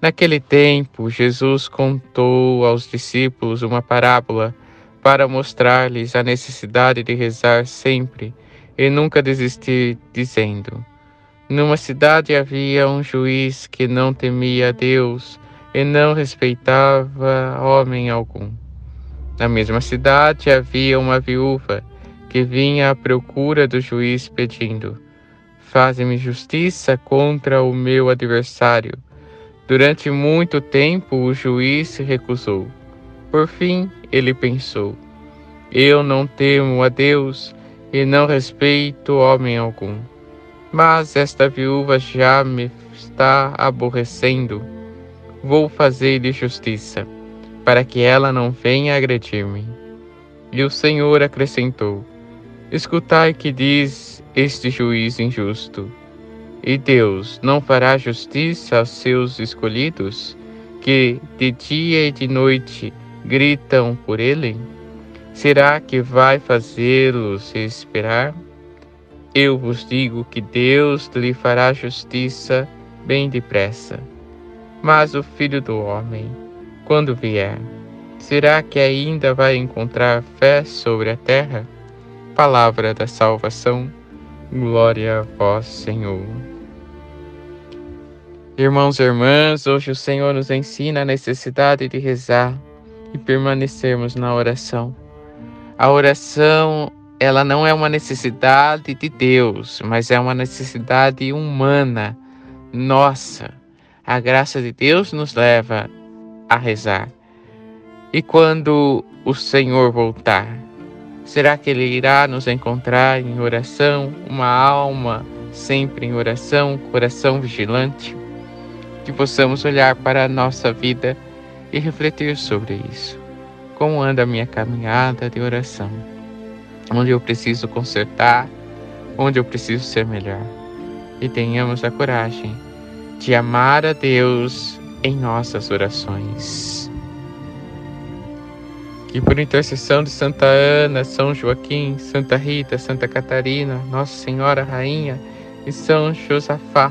Naquele tempo, Jesus contou aos discípulos uma parábola para mostrar-lhes a necessidade de rezar sempre e nunca desistir, dizendo: Numa cidade havia um juiz que não temia a Deus e não respeitava homem algum. Na mesma cidade havia uma viúva que vinha à procura do juiz pedindo: Faze-me justiça contra o meu adversário. Durante muito tempo o juiz se recusou. Por fim, ele pensou: Eu não temo a Deus e não respeito homem algum. Mas esta viúva já me está aborrecendo. Vou fazer-lhe justiça, para que ela não venha agredir-me. E o Senhor acrescentou: Escutai que diz este juiz injusto. E Deus não fará justiça aos seus escolhidos, que de dia e de noite gritam por ele? Será que vai fazê-los esperar? Eu vos digo que Deus lhe fará justiça bem depressa. Mas o filho do homem, quando vier, será que ainda vai encontrar fé sobre a terra? Palavra da salvação, glória a vós, Senhor. Irmãos e irmãs, hoje o Senhor nos ensina a necessidade de rezar e permanecermos na oração. A oração, ela não é uma necessidade de Deus, mas é uma necessidade humana, nossa. A graça de Deus nos leva a rezar. E quando o Senhor voltar, será que Ele irá nos encontrar em oração, uma alma sempre em oração, coração vigilante? Que possamos olhar para a nossa vida e refletir sobre isso. Como anda a minha caminhada de oração? Onde eu preciso consertar, onde eu preciso ser melhor. E tenhamos a coragem de amar a Deus em nossas orações. Que por intercessão de Santa Ana, São Joaquim, Santa Rita, Santa Catarina, Nossa Senhora Rainha e São Josafá,